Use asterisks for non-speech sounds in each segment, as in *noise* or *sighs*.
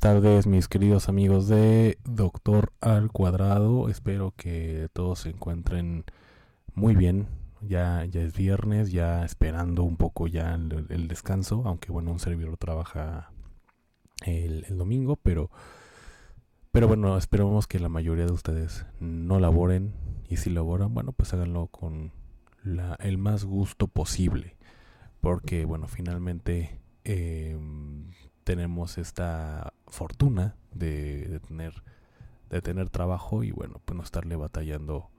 Buenas tardes mis queridos amigos de Doctor al Cuadrado. Espero que todos se encuentren muy bien. Ya, ya es viernes, ya esperando un poco ya el, descanso, aunque bueno, un servidor trabaja el, domingo, pero, pero bueno, esperamos que la mayoría de ustedes no laboren y si laboran, bueno, pues háganlo con la, el más gusto posible, porque bueno, finalmente... Eh, tenemos esta fortuna de, tener de tener trabajo y bueno pues no estarle batallando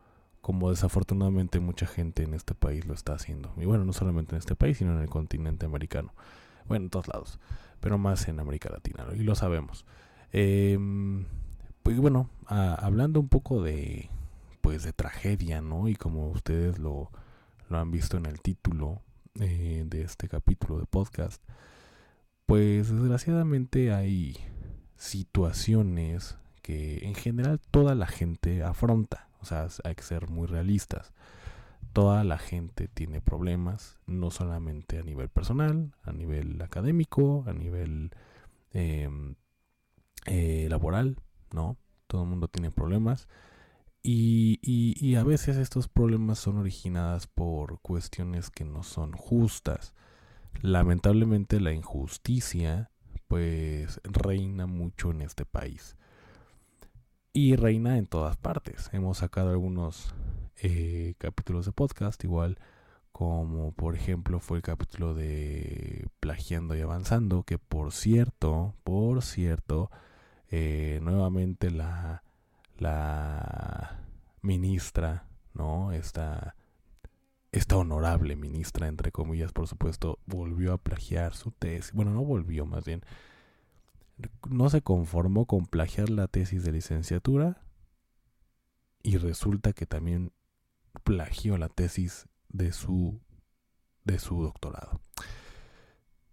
como desafortunadamente mucha gente en este país lo está haciendo. Y bueno no solamente en este país sino en el continente americano. Bueno en todos lados pero más en América Latina y lo sabemos. Em, pues bueno hablando un poco de pues de tragedia no y como ustedes lo, lo han visto en el título eh, de este capítulo de podcast pues desgraciadamente hay situaciones que en general toda la gente afronta. O sea, hay que ser muy realistas. Toda la gente tiene problemas, no solamente a nivel personal, a nivel académico, a nivel em, eh, laboral, ¿no? Todo el mundo tiene problemas. Y, y, a veces estos problemas son originadas por cuestiones que no son justas lamentablemente la injusticia pues reina mucho en este país. Y reina en todas partes. Hemos sacado algunos eh, capítulos de podcast igual como por ejemplo fue el capítulo de plagiando y avanzando que por cierto por cierto eh, nuevamente la la ministra no esta honorable ministra, entre comillas, por supuesto, volvió a plagiar su tesis. Bueno, no volvió, más bien. No se conformó con plagiar la tesis de licenciatura y resulta que también plagió la tesis de su de su doctorado.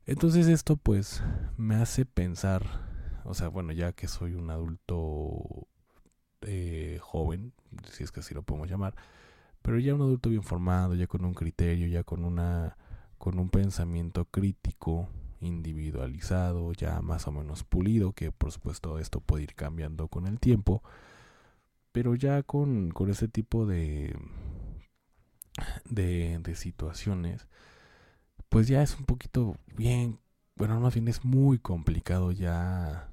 Entonces esto pues me hace pensar, o sea, bueno, ya que soy un adulto eh, joven, si es que así lo podemos llamar, pero ya un adulto bien formado, ya con un criterio, ya con una con un pensamiento crítico, individualizado, ya más o menos pulido, que por supuesto esto puede ir cambiando con el tiempo, pero ya con, con ese tipo de, de, de situaciones, pues ya es un poquito bien, bueno, más bien es muy complicado ya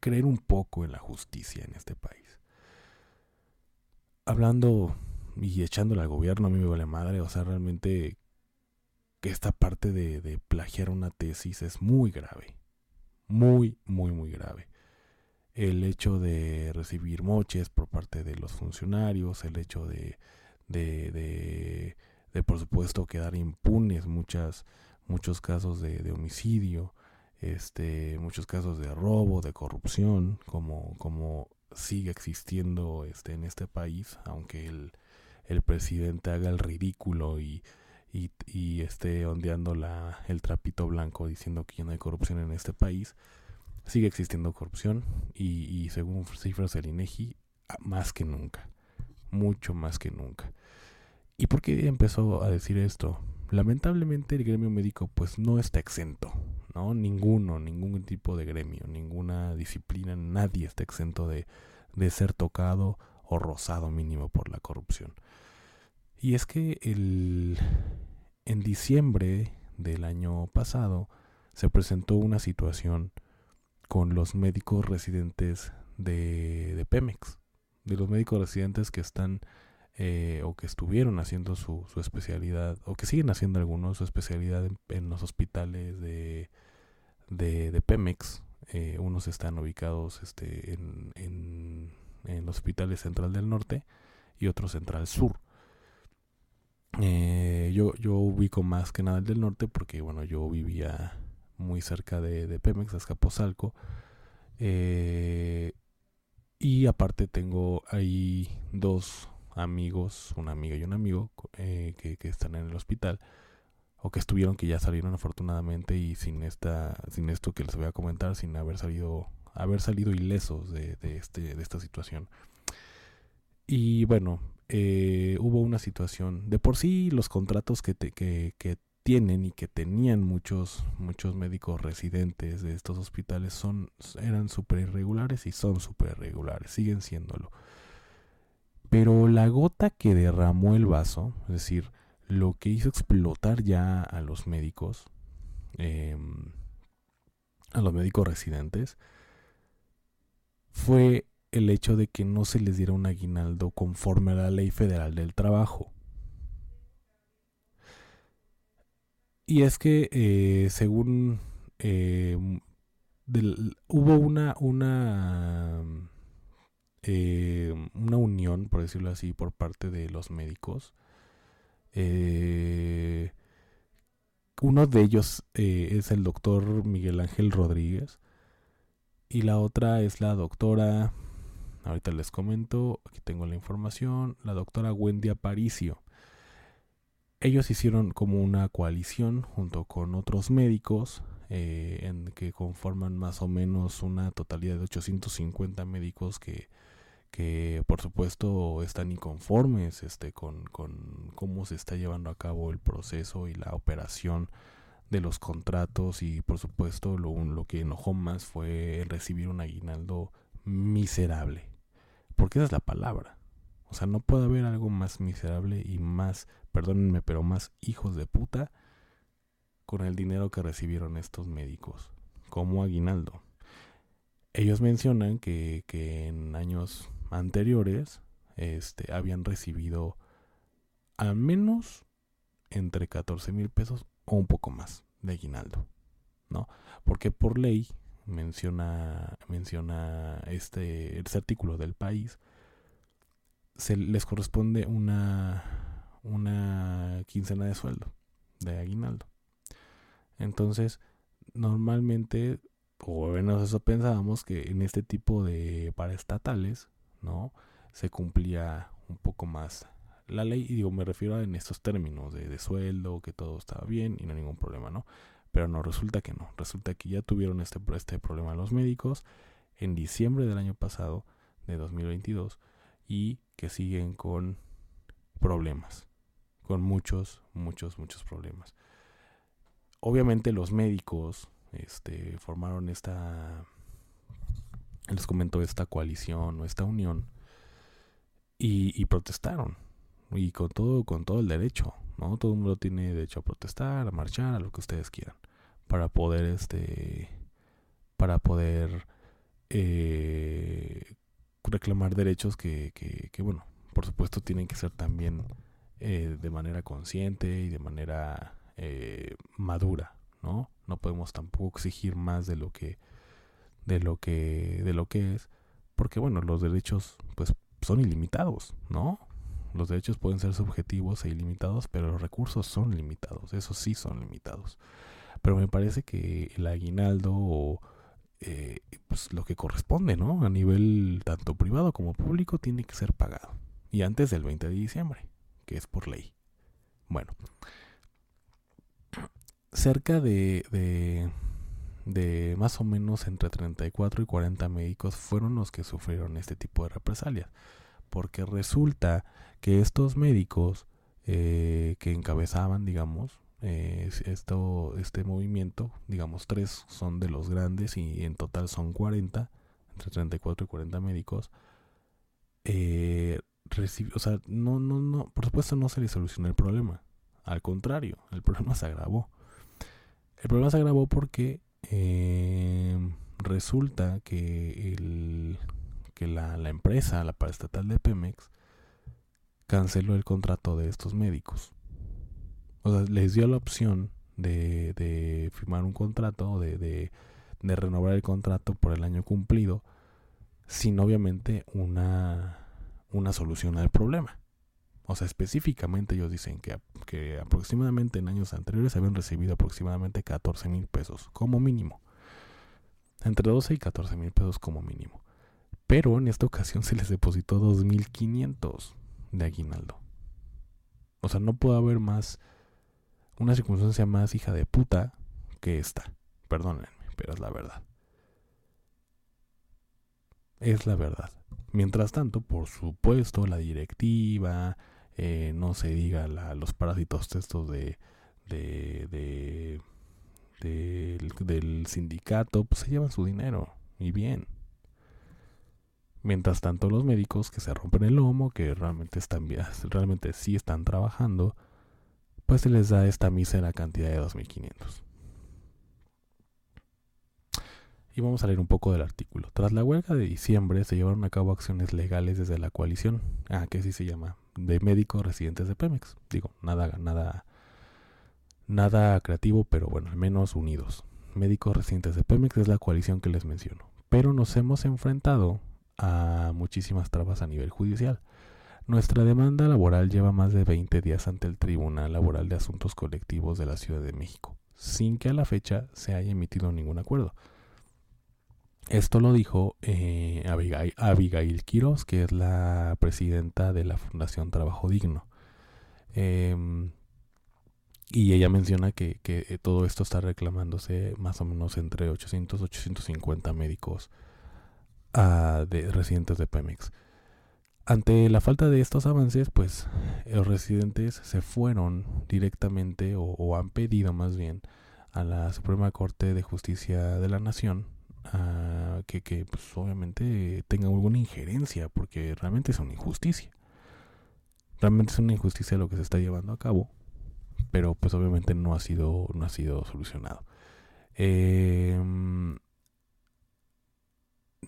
creer un poco en la justicia en este país hablando y echándole al gobierno, a mí me vale madre. O sea, realmente que esta parte de, de plagiar una tesis es muy grave. Muy, muy, muy grave. El hecho de recibir moches por parte de los funcionarios, el hecho de, de, de, de por supuesto, quedar impunes muchas, muchos casos de, de homicidio, este, muchos casos de robo, de corrupción, como, como sigue existiendo este, en este país, aunque el, el presidente haga el ridículo y, y, y esté ondeando la, el trapito blanco diciendo que ya no hay corrupción en este país, sigue existiendo corrupción y, y según cifras del INEGI, más que nunca, mucho más que nunca. ¿Y por qué empezó a decir esto? Lamentablemente el gremio médico pues no está exento, ¿no? Ninguno, ningún tipo de gremio, ninguna disciplina, nadie está exento de, de ser tocado o rozado mínimo por la corrupción. Y es que el, en diciembre del año pasado se presentó una situación con los médicos residentes de, de Pemex, de los médicos residentes que están eh, o que estuvieron haciendo su, su, especialidad, o que siguen haciendo algunos su especialidad en, los hospitales de, de, Pemex. Eh, unos están ubicados este, en, en, en hospitales Central del Norte y otros Central Sur. Eh, yo, yo ubico más que nada el del norte porque, bueno, yo vivía muy cerca de, de Pemex, Azcapotzalco. Y aparte tengo ahí dos amigos, una amiga y un amigo eh, que, que, están en el hospital o que estuvieron que ya salieron afortunadamente y sin esta sin esto que les voy a comentar sin haber salido haber salido ilesos de, este de esta situación. Y bueno eh, hubo una situación de por sí los contratos que, que, que tienen y que tenían muchos muchos médicos residentes de estos hospitales son eran súper irregulares y son súper irregulares siguen siéndolo pero la gota que derramó el vaso, es decir, lo que hizo explotar ya a los médicos, em, a los médicos residentes, fue el hecho de que no se les diera un aguinaldo conforme a la ley federal del trabajo. Y es que, eh, según em, hubo una, una eh, una unión, por decirlo así, por parte de los médicos. Eh, uno de ellos eh, es el doctor Miguel Ángel Rodríguez y la otra es la doctora, ahorita les comento, aquí tengo la información, la doctora Wendy Aparicio. Ellos hicieron como una coalición junto con otros médicos en que conforman más o menos una totalidad de 850 médicos que que por supuesto están inconformes este, con, con cómo se está llevando a cabo el proceso y la operación de los contratos y por supuesto lo, lo que enojó más fue recibir un aguinaldo miserable. Porque esa es la palabra. O sea, no puede haber algo más miserable y más, perdónenme, pero más hijos de puta con el dinero que recibieron estos médicos como aguinaldo. Ellos mencionan que, que en años anteriores este, habían recibido al menos entre 14 mil pesos o un poco más de aguinaldo, ¿no? Porque por ley menciona, menciona este, este artículo del país, se les corresponde una, una quincena de sueldo de aguinaldo. Entonces, normalmente, o menos eso pensábamos, que en este tipo de paraestatales ¿no? Se cumplía un poco más la ley, y digo, me refiero en estos términos de, sueldo, que todo estaba bien y no hay ningún problema, ¿no? Pero no, resulta que no, resulta que ya tuvieron este, este problema los médicos en diciembre del año pasado, de 2022, y que siguen con problemas, con muchos, muchos, muchos problemas. Obviamente los médicos este, formaron esta les comentó esta coalición o esta unión y, protestaron. Y con todo con todo el derecho no todo el mundo tiene derecho a protestar a marchar a lo que ustedes quieran para poder este para poder eh, reclamar derechos que, que, bueno por supuesto tienen que ser también eh, de manera consciente y de manera eh, madura no no podemos tampoco exigir más de lo que de lo que de lo que es porque bueno los derechos pues son ilimitados no los derechos pueden ser subjetivos e ilimitados pero los recursos son limitados esos sí son limitados. Pero me parece que el aguinaldo o eh, pues lo que corresponde no a nivel tanto privado como público tiene que ser pagado y antes del 20 de diciembre que es por ley. Bueno cerca de, de más o menos entre 34 y 40 médicos fueron los que sufrieron este tipo de represalias. Porque resulta que estos médicos eh, que encabezaban, digamos, eh, esto, este movimiento, digamos, tres son de los grandes y en total son 40, entre 34 y 40 médicos, eh, o sea, no, no, no, por supuesto no se le solucionó el problema. Al contrario, el *laughs* problema se agravó. El problema se agravó porque eh, resulta que, el, que la, la empresa, la paraestatal de Pemex, canceló el contrato de estos médicos. O sea, les dio la opción de, de firmar un contrato, de, de, de renovar el contrato por el año cumplido, sin obviamente una una solución al problema. O sea, específicamente ellos dicen que, que aproximadamente en años anteriores habían recibido aproximadamente 14 mil pesos como mínimo. Entre 12 y 14 mil pesos como mínimo. Pero en esta ocasión *laughs* se les depositó 2.500 de aguinaldo. O sea, no puede haber más una circunstancia más hija de puta que esta. Perdónenme, pero es la verdad. Es la verdad. Mientras tanto, por supuesto, la directiva, eh, no se diga los parásitos estos de, de, del, sindicato, pues se llevan su dinero y bien. Mientras tanto, los médicos que se rompen el lomo, que realmente están realmente sí están trabajando, pues se les da esta mísera cantidad de 2.500. Y vamos a leer un poco del artículo. Tras la huelga de diciembre se llevaron a cabo acciones legales desde la coalición, ah, que sí se llama, de médicos residentes de Pemex. Digo, nada, nada, nada creativo, pero bueno, al menos unidos. Médicos residentes de Pemex es la coalición que les menciono. Pero nos hemos enfrentado a muchísimas trabas a nivel judicial. Nuestra demanda laboral lleva más de 20 días ante el Tribunal Laboral de Asuntos Colectivos de la Ciudad de México, sin que a la fecha se haya emitido ningún acuerdo. Esto lo dijo eh, Abigail, Abigail Quiroz, que es la presidenta de la Fundación Trabajo Digno. Em, y ella menciona que, que, todo esto está reclamándose más o menos entre 800 y 850 médicos uh, de residentes de Pemex. Ante la falta de estos avances, pues los residentes se fueron directamente o han pedido más bien a la Suprema Corte de Justicia de la Nación que, que pues, obviamente tenga alguna injerencia, porque realmente es una injusticia. Realmente es una injusticia lo que se está llevando a cabo, pero pues obviamente no ha sido, no ha sido solucionado. Em,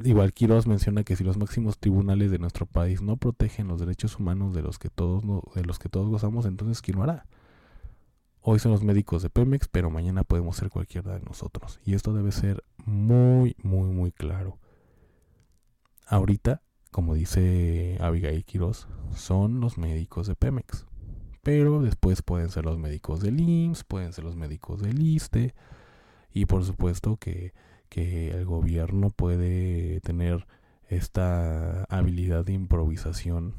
igual Quiroz menciona que si los máximos tribunales de nuestro país no protegen los derechos humanos de los que todos de los que todos gozamos, entonces ¿quién lo hará? Hoy son los médicos de Pemex, pero mañana podemos ser cualquiera de nosotros. Y esto debe ser muy, muy, muy claro. Ahorita, como dice Abigail Quiroz, son los médicos de Pemex. Pero después pueden ser los médicos del IMSS, pueden ser los médicos del ISTE. Y por supuesto que, que el gobierno puede tener esta habilidad de improvisación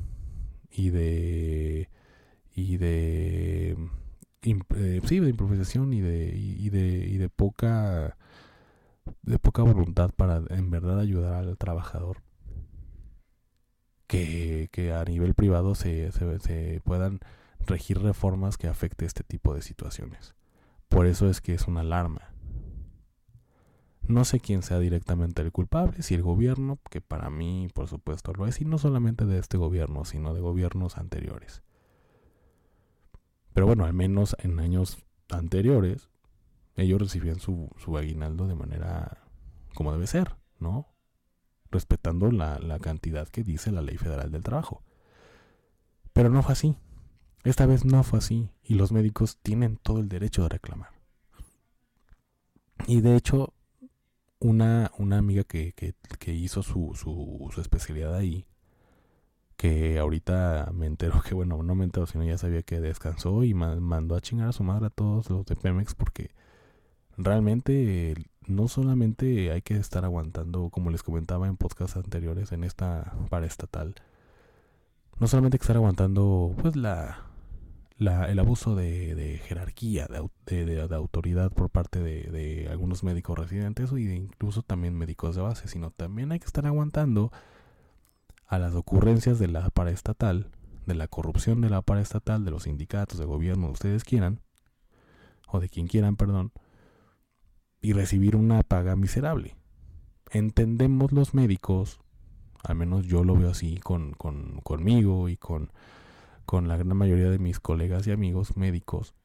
y de y de eh, sí, de improvisación y de, y, de, y de poca de poca voluntad para en verdad ayudar al trabajador que, que a nivel privado se, se, se puedan regir reformas que afecte este tipo de situaciones. Por eso es que es una alarma. No sé quién sea directamente el culpable, si el gobierno, que para mí por supuesto lo es, y no solamente de este gobierno, sino de gobiernos anteriores. Pero bueno, al menos en años anteriores, ellos recibían su, su aguinaldo de manera como debe ser, ¿no? Respetando la, la cantidad que dice la ley federal del trabajo. Pero no fue así. Esta vez no fue así y los médicos tienen todo el derecho de reclamar. Y de hecho, una, una amiga que, que, hizo su, su, su, especialidad ahí que ahorita me entero que, bueno, no me entero, sino ya sabía que descansó y mandó a chingar a su madre a todos los de Pemex porque realmente no solamente hay que estar aguantando, como les comentaba en podcasts anteriores, en esta paraestatal, no solamente hay que estar aguantando pues la, el abuso de, jerarquía, de, autoridad por parte de, algunos médicos residentes y incluso también médicos de base, sino también hay que estar aguantando a las ocurrencias de la paraestatal, de la corrupción de la paraestatal, de los sindicatos, de gobierno, ustedes quieran, o de quien quieran, perdón, y recibir una paga miserable. Entendemos los médicos, al menos yo lo veo así con, conmigo y con, con la gran mayoría de mis colegas y amigos médicos,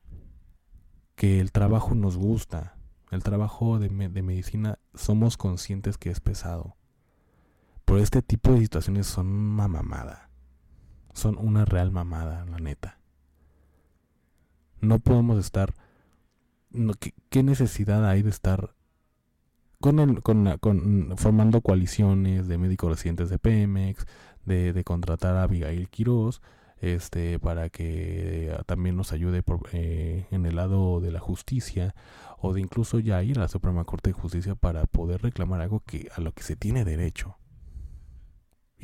que el trabajo nos gusta, el trabajo de, de medicina somos conscientes que es pesado. Pero este tipo de situaciones son una mamada. Son una real mamada, la neta. No podemos estar ¿qué, necesidad hay de estar con, con, formando coaliciones de médicos residentes de Pemex, de, contratar a Abigail Quiroz, este, para que también nos ayude eh, en el lado de la justicia, o de incluso ya ir a la Suprema Corte de Justicia para poder reclamar algo que, a lo que se tiene derecho.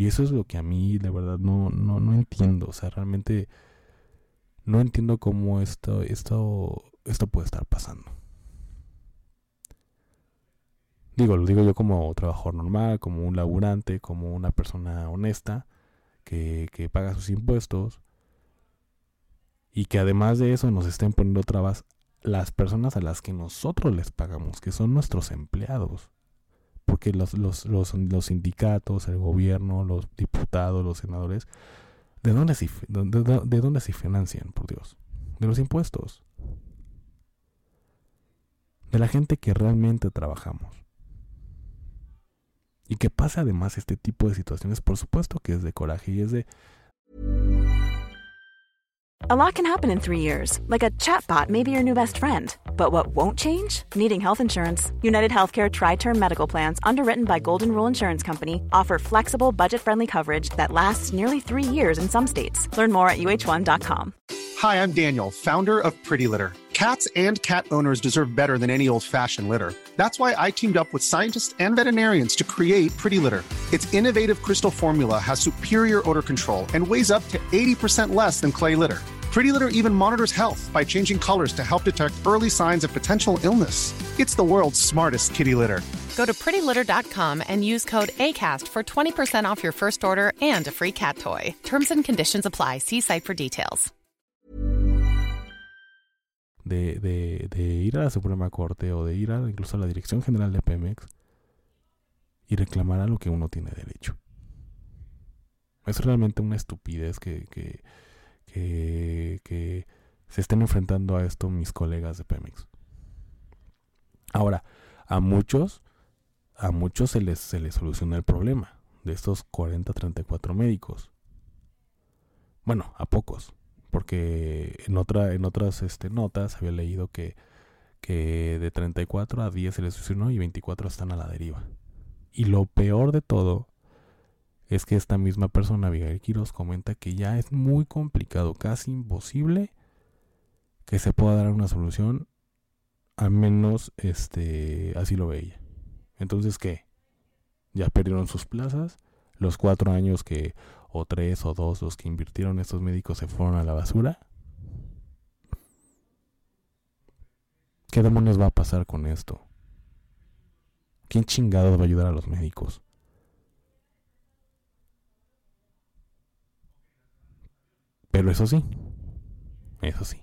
Y eso es lo que a mí, de verdad, no, no, no entiendo. O sea, realmente no entiendo cómo esto, esto esto puede estar pasando. Digo, lo digo yo como trabajador normal, como un laburante, como una persona honesta que, que paga sus impuestos y que además de eso nos estén poniendo trabas las personas a las que nosotros les pagamos, que son nuestros empleados. Porque los, los, los, los sindicatos, el gobierno, los diputados, los senadores, ¿de dónde, se, de, de dónde se financian, por Dios? De los impuestos de la gente que realmente trabajamos. Y que pasa además este tipo de situaciones, por supuesto que es de coraje y es de... A lot can happen in three years, like a chatbot may be your new best friend. But what won't change? Needing health insurance. United Healthcare Tri Term Medical Plans, underwritten by Golden Rule Insurance Company, offer flexible, budget friendly coverage that lasts nearly three years in some states. Learn more at uh1.com. Hi, I'm Daniel, founder of Pretty Litter. Cats and cat owners deserve better than any old fashioned litter. That's why I teamed up with scientists and veterinarians to create Pretty Litter. Its innovative crystal formula has superior odor control and weighs up to 80% less than clay litter. Pretty Litter even monitors health by changing colors to help detect early signs of potential illness. It's the world's smartest kitty litter. Go to prettylitter.com and use code ACAST for 20% off your first order and a free cat toy. Terms and conditions apply. See site for details. De, de, de ir a la Suprema Corte o de ir a, incluso a la Dirección General de Pemex y reclamar a lo que uno tiene derecho. Es realmente una estupidez que, que que, se estén enfrentando a esto mis colegas de Pemex. Ahora, a muchos, a muchos se les, se les soluciona el problema de estos 40, 34 médicos. Bueno, a pocos, porque en, otra, en otras este, notas había leído que, que de 34 a 10 se les solucionó y 24 están a la deriva. Y lo peor de todo es que esta misma persona, Abigail Quiroz, comenta que ya es muy complicado, casi imposible que se pueda dar una solución, al menos este, así lo ve ella. Entonces, ¿qué? Ya perdieron sus plazas, los cuatro años que, o tres o dos, los que invirtieron estos médicos se fueron a la basura. ¿Qué demonios va a pasar con esto? ¿Quién chingados va a ayudar a los médicos? Pero eso sí, eso sí,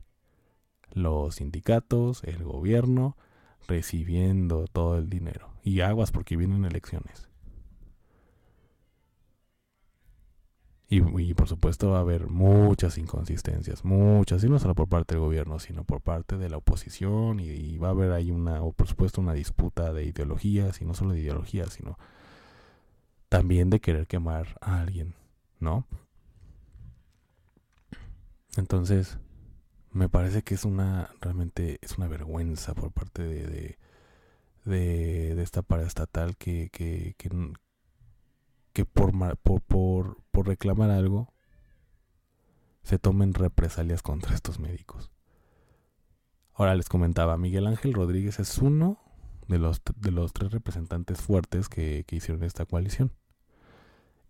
los sindicatos, el gobierno, recibiendo todo el dinero. Y aguas porque vienen elecciones. Y, por supuesto va a haber muchas inconsistencias, muchas, y no solo por parte del gobierno, sino por parte de la oposición, y, y, va a haber ahí una, o por supuesto una disputa de ideologías, y no solo de ideologías, sino también de querer quemar a alguien, ¿no? Entonces, me parece que es una, realmente es una vergüenza por parte de, de, de, esta paraestatal que, que, que, por, por, por, por reclamar algo se tomen represalias contra estos médicos. Ahora les comentaba, Miguel Ángel Rodríguez es uno de los, de los tres representantes fuertes que, que hicieron esta coalición.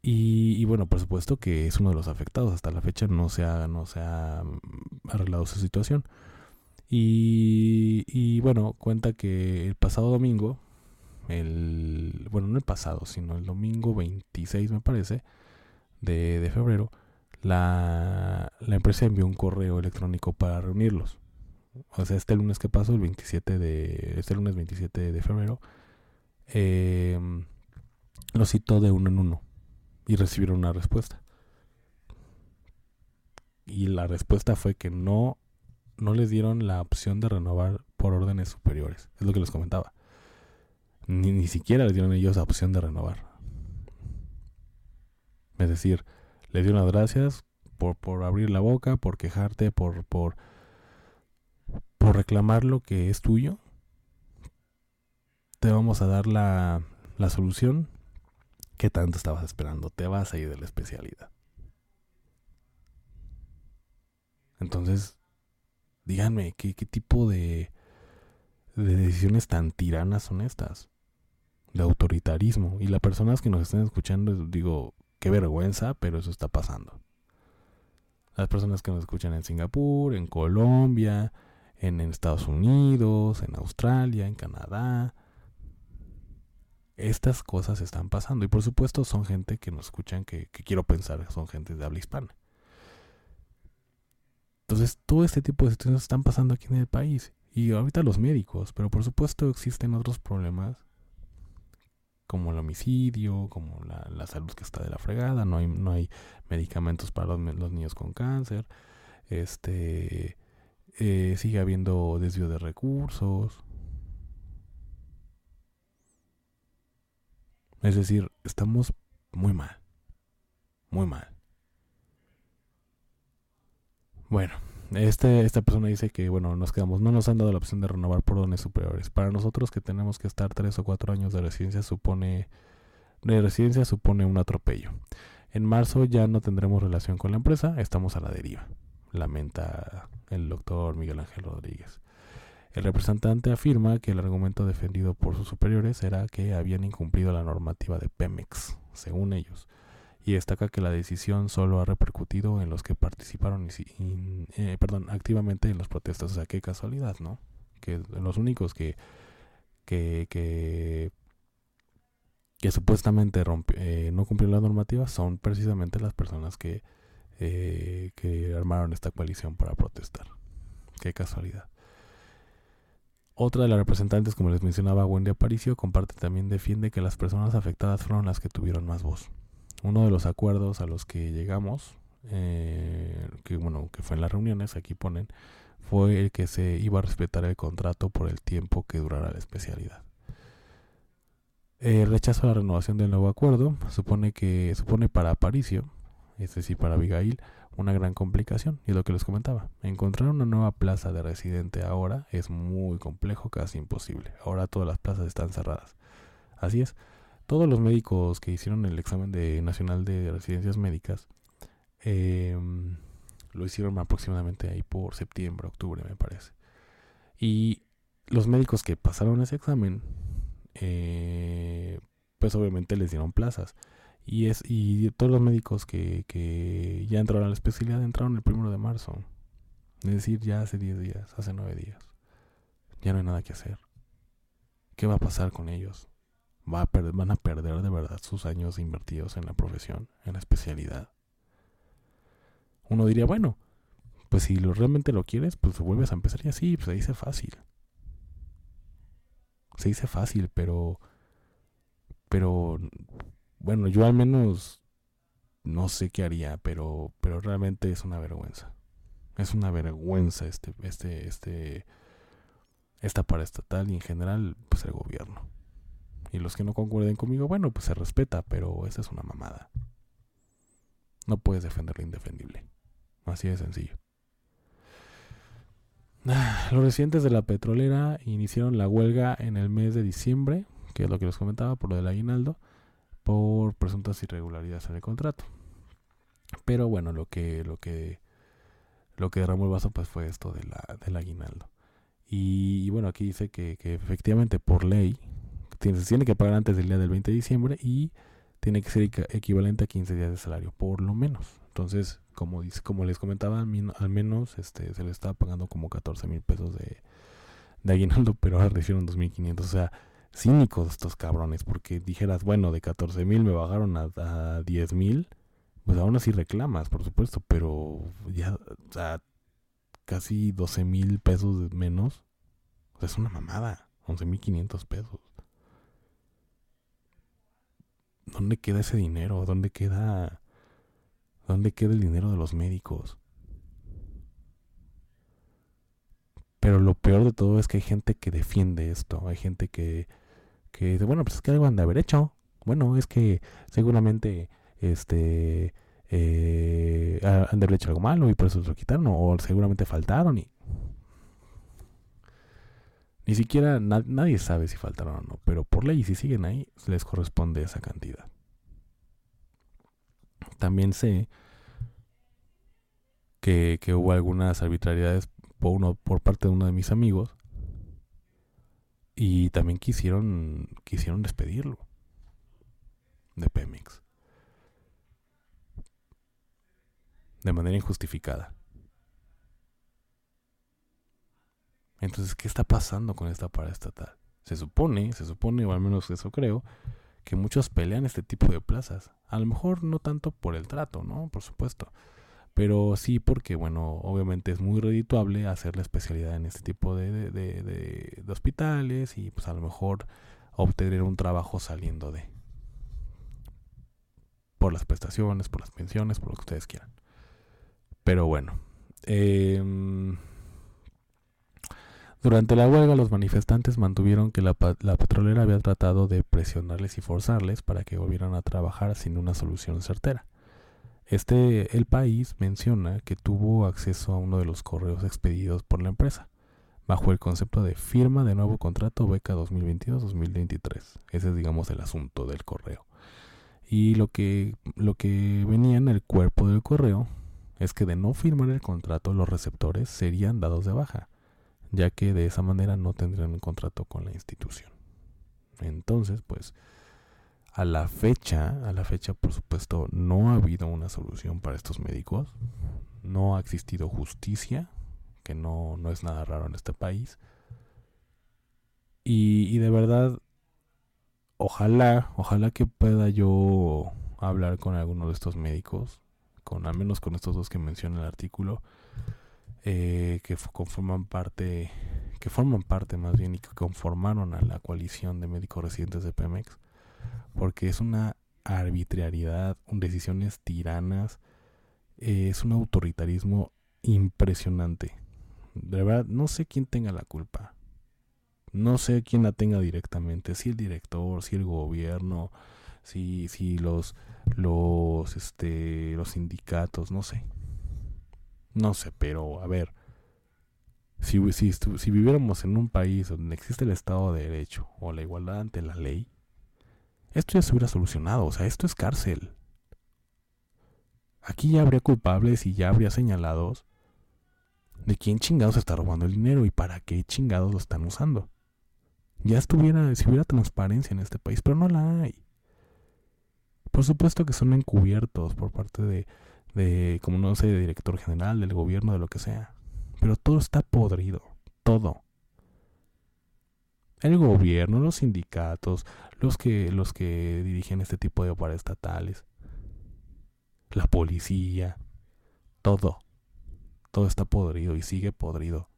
Y, bueno, por supuesto que es uno de los afectados. Hasta la fecha no se ha, no se ha mm, arreglado su situación. Y, y bueno, cuenta que el pasado domingo, el, bueno, no el pasado, sino el domingo 26 me parece, de, de febrero, la, la, empresa envió un correo electrónico para reunirlos. O sea, este lunes que pasó, el 27 de, este lunes 27 de febrero, eh, lo citó de uno en uno y recibieron una respuesta. Y la respuesta fue que no, no les dieron la opción de renovar por órdenes superiores. Es lo que les comentaba. Ni, ni siquiera les dieron ellos la opción de renovar. Es decir, le dieron las gracias por, por abrir la boca, por quejarte, por, por, por reclamar lo que es tuyo. Te vamos a dar la, la solución ¿Qué tanto estabas esperando? Te vas a ir de la especialidad. Entonces, díganme, ¿qué, tipo de, de decisiones tan tiranas son estas? De autoritarismo. Y las personas que nos estén escuchando, digo, qué vergüenza, pero eso está pasando. Las personas que nos escuchan en Singapur, en Colombia, en Estados Unidos, en Australia, en Canadá, estas cosas están pasando. Y por supuesto son gente que nos escuchan, que, quiero pensar son gente de habla hispana. Entonces todo este tipo de situaciones están pasando aquí en el país. Y ahorita los médicos, pero por supuesto existen otros problemas como el homicidio, como la, salud que está de la fregada, no hay, no hay medicamentos para los, niños con cáncer, este eh, sigue habiendo desvío de recursos, Es decir, estamos muy mal. Muy mal. Bueno, este, esta persona dice que, bueno, nos quedamos, no nos han dado la opción de renovar por dones superiores. Para nosotros que tenemos que estar tres o cuatro años de residencia supone, de residencia supone un atropello. En marzo ya no tendremos relación con la empresa, estamos a la deriva, lamenta el doctor Miguel Ángel Rodríguez. El representante afirma que el argumento defendido por sus superiores era que habían incumplido la normativa de Pemex, según ellos, y destaca que la decisión solo ha repercutido en los que participaron eh, perdón, activamente en las protestas. O sea, qué casualidad, ¿no? Que los únicos que, que, que, supuestamente eh, no cumplieron la normativa son precisamente las personas que, eh, que armaron esta coalición para protestar. Qué casualidad. Otra de las representantes, como les mencionaba, Wendy Aparicio, comparte también defiende que las personas afectadas fueron las que tuvieron más voz. Uno de los acuerdos a los que llegamos, eh, que bueno, que fue en las reuniones, aquí ponen, fue el que se iba a respetar el contrato por el tiempo que durara la especialidad. El rechazo a la renovación del nuevo acuerdo supone que supone para Aparicio, es decir, para Abigail, una gran complicación. Y lo que les comentaba, encontrar una nueva plaza de residente ahora es muy complejo, casi imposible. Ahora todas las plazas están cerradas. Así es, todos los médicos que hicieron el examen de nacional de residencias médicas em, lo hicieron aproximadamente ahí por septiembre, octubre, me parece. Y los médicos que pasaron ese examen, eh, pues obviamente les dieron plazas. Y, es, y todos los médicos que, que ya entraron a la especialidad entraron el primero de marzo. Es decir, ya hace 10 días, hace 9 días. Ya no hay nada que hacer. ¿Qué va a pasar con ellos? ¿Va a ¿Van a perder de verdad sus años invertidos en la profesión, en la especialidad? Uno diría, bueno, pues si realmente lo quieres, pues vuelves a empezar y así, pues se dice fácil. Se dice fácil, pero... Pero bueno, yo al menos no sé qué haría, pero, pero realmente es una vergüenza. Es una vergüenza este, este, este, esta paraestatal y en general, pues el gobierno. Y los que no concuerden conmigo, bueno, pues se respeta, pero esa es una mamada. No puedes defender lo indefendible. Así de sencillo. *sighs* Los residentes de la petrolera iniciaron la huelga en el mes de diciembre, que es lo que les comentaba por lo del aguinaldo por presuntas irregularidades en el contrato. Pero bueno, lo que, lo que, lo que derramó el vaso pues fue esto de la, del aguinaldo. Y, bueno, aquí dice que, efectivamente por ley se tiene que pagar antes del día del 20 de diciembre y tiene que ser equivalente a 15 días de salario, por lo menos. Entonces, como, dice, como les comentaba, al menos este, se le estaba pagando como 14 mil pesos de, de aguinaldo, *laughs* pero ahora recibieron 2.500. O sea, cínicos estos cabrones, porque dijeras, bueno, de 14 mil me bajaron a, a 10 mil, pues aún así reclamas, por supuesto, pero ya, o sea, casi 12 mil pesos menos, o sea, es una mamada, 11 mil 500 pesos. ¿Dónde queda ese dinero? ¿Dónde queda, dónde queda el dinero de los médicos? Pero lo peor de todo es que hay gente que defiende esto. Hay gente que, que dice, bueno, pues es que algo han de haber hecho. Bueno, es que seguramente este eh, han de haber hecho algo malo y por eso lo quitaron. O seguramente faltaron y... Ni siquiera nadie sabe si faltaron o no. Pero por ley, si siguen ahí, les corresponde esa cantidad. También sé que, que hubo algunas arbitrariedades por, uno, por parte de uno de mis amigos. Y también quisieron, quisieron despedirlo de Pemex. De manera injustificada. Entonces, ¿qué está pasando con esta paraestatal? Se supone, se supone, o al menos eso creo, que muchos pelean este tipo de plazas. A lo mejor no tanto por el trato, ¿no? Por supuesto pero sí porque, bueno, obviamente es muy redituable hacer la especialidad en este tipo de, de, hospitales y pues a lo mejor obtener un trabajo saliendo de por las prestaciones, por las pensiones, por lo que ustedes quieran. Pero bueno, em, durante la huelga los manifestantes mantuvieron que la, la, petrolera había tratado de presionarles y forzarles para que volvieran a trabajar sin una solución certera. Este, el país menciona que tuvo acceso a uno de los correos expedidos por la empresa, bajo el concepto de firma de nuevo contrato beca 2022-2023. Ese es, digamos, el asunto del correo. Y lo que, lo que venía en el cuerpo del correo es que de no firmar el contrato los receptores serían dados de baja, ya que de esa manera no tendrían un contrato con la institución. Entonces, pues, a la fecha, a la fecha por supuesto, no ha habido una solución para estos médicos. No ha existido justicia, que no, no es nada raro en este país. Y, de verdad, ojalá, ojalá que pueda yo hablar con alguno de estos médicos, con al menos con estos dos que menciona el artículo, eh, que conforman parte, que forman parte más bien y que conformaron a la coalición de médicos residentes de Pemex porque es una arbitrariedad, decisiones tiranas, es un autoritarismo impresionante. De verdad, no sé quién tenga la culpa. No sé quién la tenga directamente, si el director, si el gobierno, si, si los, los, este, los sindicatos, no sé. No sé, pero a ver, si, si, si viviéramos en un país donde existe el Estado de Derecho o la igualdad ante la ley, esto ya se hubiera solucionado, o sea, esto es cárcel. Aquí ya habría culpables y ya habría señalados de quién chingados está robando el dinero y para qué chingados lo están usando. Ya estuviera, si hubiera transparencia en este país, pero no la hay. Por supuesto que son encubiertos por parte de, de como no sé, de director general, del gobierno, de lo que sea. Pero todo está podrido, todo el gobierno, los sindicatos, los que, los que dirigen este tipo de paraestatales, la policía, todo, todo está podrido y sigue podrido.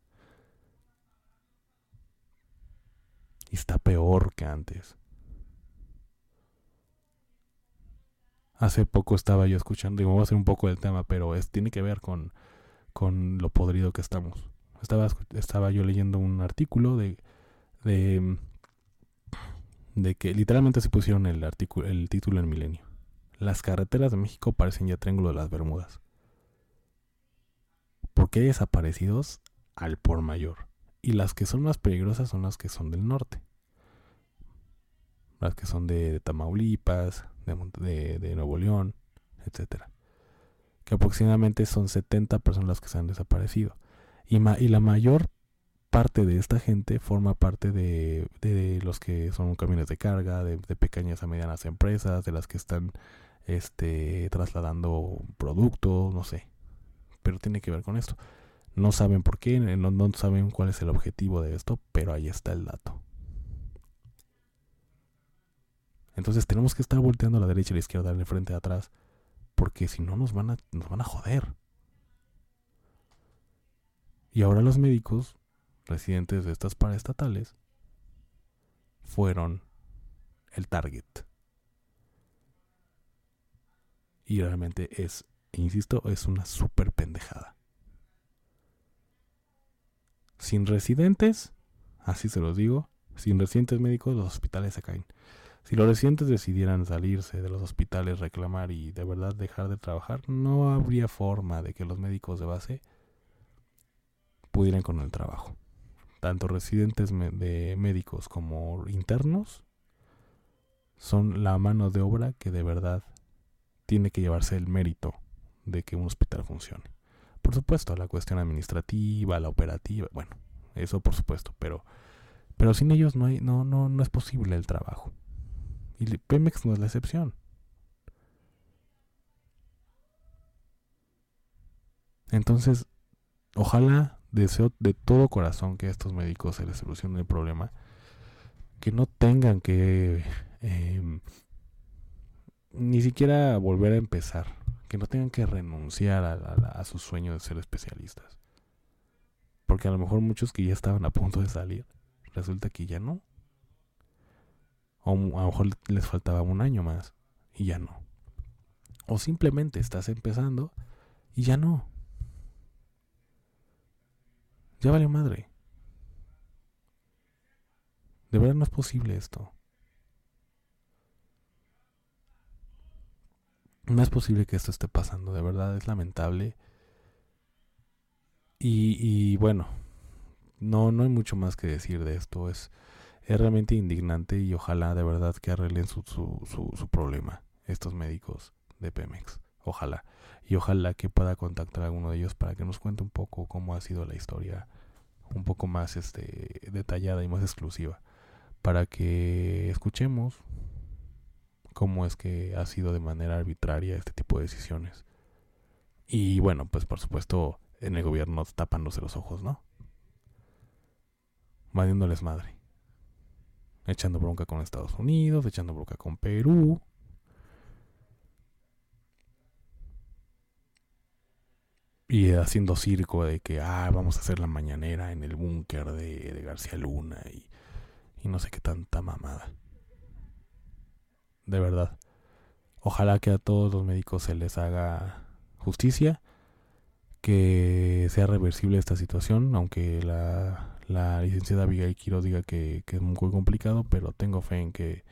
Y está peor que antes. Hace poco estaba yo escuchando, y voy a hacer un poco del tema, pero es, tiene que ver con, con lo podrido que estamos. Estaba, estaba yo leyendo un artículo de de, de que literalmente se pusieron el, artículo, el título en Milenio. Las carreteras de México parecen ya Triángulo de las Bermudas. Porque hay desaparecidos al por mayor. Y las que son más peligrosas son las que son del norte. Las que son de, Tamaulipas, de, de, Nuevo León, etc. Que aproximadamente son 70 personas las que se han desaparecido. Y, y la mayor parte de esta gente forma parte de, de los que son camiones de carga, de, de, pequeñas a medianas empresas, de las que están este, trasladando productos, no sé. Pero tiene que ver con esto. No saben por qué, no, saben cuál es el objetivo de esto, pero ahí está el dato. Entonces tenemos que estar volteando a la derecha y a la izquierda, en frente y atrás, porque si no nos van a, nos van a joder. Y ahora los médicos residentes de estas paraestatales fueron el target. Y realmente es, insisto, es una super pendejada. Sin residentes, así se los digo, sin residentes médicos los hospitales se caen. Si los residentes decidieran salirse de los hospitales, reclamar y de verdad dejar de trabajar, no habría forma de que los médicos de base pudieran con el trabajo tanto residentes de médicos como internos, son la mano de obra que de verdad tiene que llevarse el mérito de que un hospital funcione. Por supuesto, la cuestión administrativa, la operativa, bueno, eso por supuesto, pero pero sin ellos no hay no no no es posible el trabajo. Y Pemex no es la excepción. Entonces, ojalá deseo de todo corazón que a estos médicos se les solucione el problema, que no tengan que eh, ni siquiera volver a empezar, que no tengan que renunciar a, a, su sueño de ser especialistas. Porque a lo mejor muchos que ya estaban a punto de salir, resulta que ya no. O a lo mejor les faltaba un año más y ya no. O simplemente estás empezando y ya no. Ya vale madre. De verdad no es posible esto. No es posible que esto esté pasando, de verdad es lamentable. Y, y bueno, no, no hay mucho más que decir de esto. Es, es realmente indignante y ojalá de verdad que arreglen su, su, su, su problema estos médicos de Pemex. Ojalá. Y ojalá que pueda contactar a alguno de ellos para que nos cuente un poco cómo ha sido la historia un poco más este, detallada y más exclusiva. Para que escuchemos cómo es que ha sido de manera arbitraria este tipo de decisiones. Y bueno, pues por supuesto en el gobierno tapándose los ojos, ¿no? Vadiéndoles madre. Echando bronca con Estados Unidos, echando bronca con Perú, y haciendo circo de que, ah, vamos a hacer la mañanera en el búnker de, García Luna y, y no sé qué tanta mamada. De verdad. Ojalá que a todos los médicos se les haga justicia, que sea reversible esta situación, aunque la, la licenciada Abigail Quiroz diga que, que, es muy complicado, pero tengo fe en que,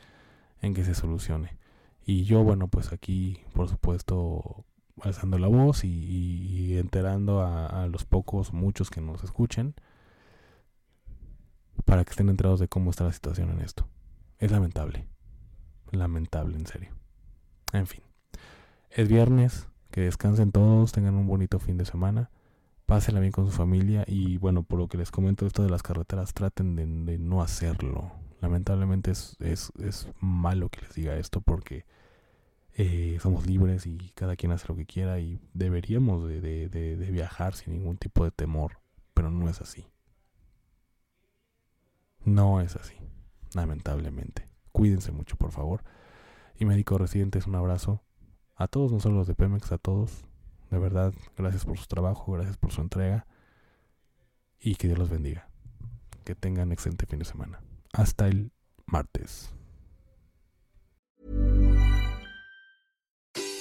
en que se solucione. Y yo, bueno, pues aquí, por supuesto, alzando la voz y, enterando a, los pocos, muchos que nos escuchen, para que estén enterados de cómo está la situación en esto. Es lamentable. Lamentable, en serio. En fin. Es viernes, que descansen todos, tengan un bonito fin de semana, pásenla bien con su familia y bueno, por lo que les comento esto de las carreteras, traten de, no hacerlo. Lamentablemente es, es, es malo que les diga esto porque eh, somos libres y cada quien hace lo que quiera y deberíamos de, viajar sin ningún tipo de temor, pero no es así. No es así, lamentablemente. Cuídense mucho, por favor. Y médicos residentes, un abrazo. A todos, no solo los de Pemex, a todos. De verdad, gracias por su trabajo, gracias por su entrega. Y que Dios los bendiga. Que tengan excelente fin de semana. Hasta el martes.